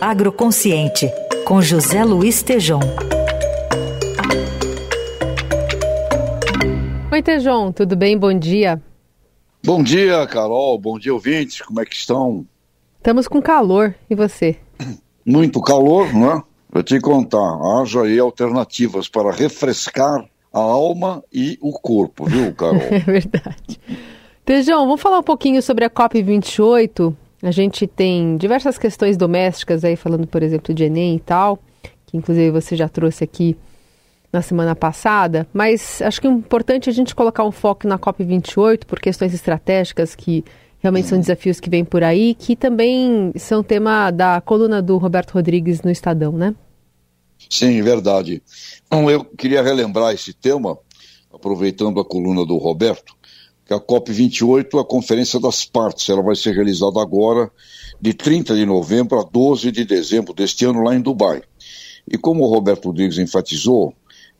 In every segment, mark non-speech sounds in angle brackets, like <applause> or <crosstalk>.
Agroconsciente, com José Luiz Tejom. Oi, Tejom, tudo bem? Bom dia. Bom dia, Carol. Bom dia, ouvintes. Como é que estão? Estamos com calor. E você? Muito calor, não é? Vou te contar. Haja aí alternativas para refrescar a alma e o corpo, viu, Carol? <laughs> é verdade. Tejão, vamos falar um pouquinho sobre a COP28. A gente tem diversas questões domésticas aí, falando, por exemplo, de Enem e tal, que inclusive você já trouxe aqui na semana passada, mas acho que é importante a gente colocar um foco na COP28 por questões estratégicas que realmente são desafios que vêm por aí, que também são tema da coluna do Roberto Rodrigues no Estadão, né? Sim, verdade. Então, eu queria relembrar esse tema, aproveitando a coluna do Roberto, que a COP28 é a Conferência das Partes. Ela vai ser realizada agora, de 30 de novembro a 12 de dezembro deste ano, lá em Dubai. E como o Roberto Rodrigues enfatizou,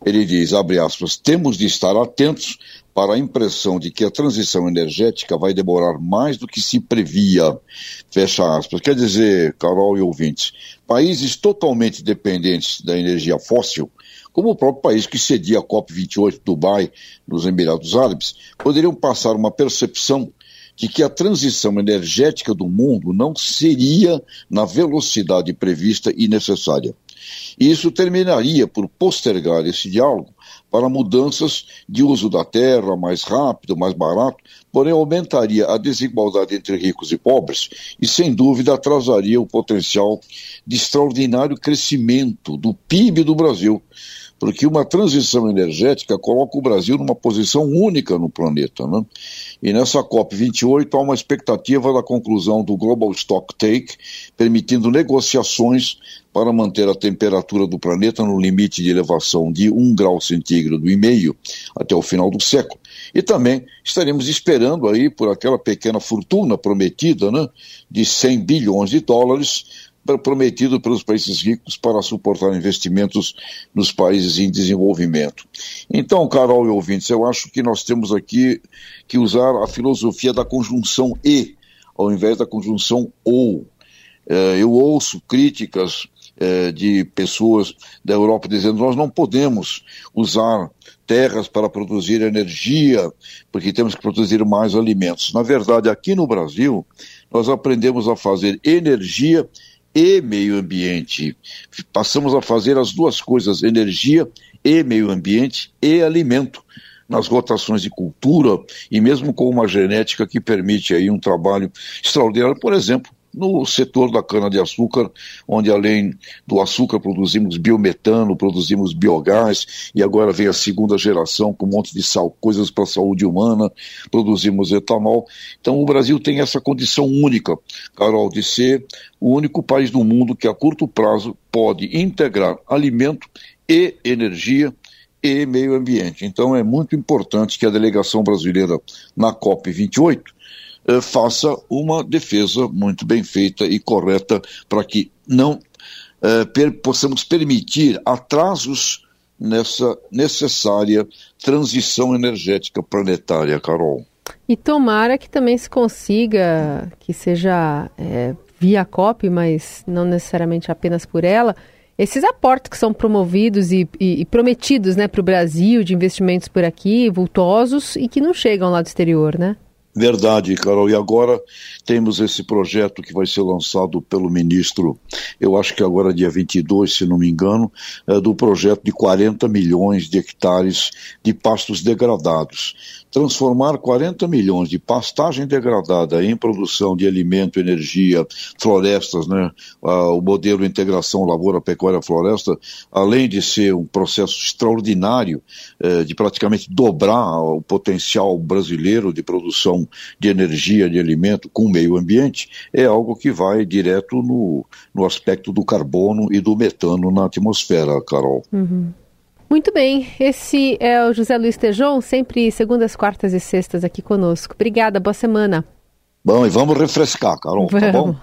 ele diz, abre aspas, temos de estar atentos para a impressão de que a transição energética vai demorar mais do que se previa, fecha aspas. Quer dizer, Carol e ouvintes, países totalmente dependentes da energia fóssil, como o próprio país que cedia a COP28 Dubai, nos Emirados Árabes, poderiam passar uma percepção de que a transição energética do mundo não seria na velocidade prevista e necessária. E isso terminaria por postergar esse diálogo para mudanças de uso da terra mais rápido, mais barato, porém aumentaria a desigualdade entre ricos e pobres e, sem dúvida, atrasaria o potencial de extraordinário crescimento do PIB do Brasil, porque uma transição energética coloca o Brasil numa posição única no planeta. Né? E nessa COP28 há uma expectativa da conclusão do Global Stock Take, permitindo negociações para manter a temperatura do planeta no limite de elevação de 1 grau centígrado e meio até o final do século. E também estaremos esperando aí por aquela pequena fortuna prometida, né, de 100 bilhões de dólares prometido pelos países ricos para suportar investimentos nos países em desenvolvimento. Então, Carol e ouvintes, eu acho que nós temos aqui que usar a filosofia da conjunção e, ao invés da conjunção ou. É, eu ouço críticas é, de pessoas da Europa dizendo nós não podemos usar terras para produzir energia, porque temos que produzir mais alimentos. Na verdade, aqui no Brasil, nós aprendemos a fazer energia e meio ambiente. Passamos a fazer as duas coisas, energia e meio ambiente e alimento nas rotações de cultura e mesmo com uma genética que permite aí um trabalho extraordinário, por exemplo, no setor da cana-de-açúcar, onde além do açúcar produzimos biometano, produzimos biogás, e agora vem a segunda geração com um monte de sal, coisas para a saúde humana, produzimos etanol. Então o Brasil tem essa condição única, Carol, de ser o único país do mundo que a curto prazo pode integrar alimento e energia e meio ambiente. Então é muito importante que a delegação brasileira na COP 28 eh, faça uma defesa muito bem feita e correta para que não eh, per, possamos permitir atrasos nessa necessária transição energética planetária, Carol. E tomara que também se consiga, que seja é, via COP, mas não necessariamente apenas por ela, esses aportes que são promovidos e, e, e prometidos né, para o Brasil de investimentos por aqui, vultosos, e que não chegam lá do exterior, né? Verdade, Carol. E agora temos esse projeto que vai ser lançado pelo ministro, eu acho que agora dia 22, se não me engano, é do projeto de 40 milhões de hectares de pastos degradados transformar 40 milhões de pastagem degradada em produção de alimento, energia, florestas, né? o modelo integração lavoura, pecuária, floresta, além de ser um processo extraordinário eh, de praticamente dobrar o potencial brasileiro de produção de energia, de alimento com o meio ambiente, é algo que vai direto no, no aspecto do carbono e do metano na atmosfera, Carol. Uhum. Muito bem, esse é o José Luiz Tejon, sempre segundas, quartas e sextas aqui conosco. Obrigada, boa semana. Bom, e vamos refrescar, Carol, vamos. tá bom?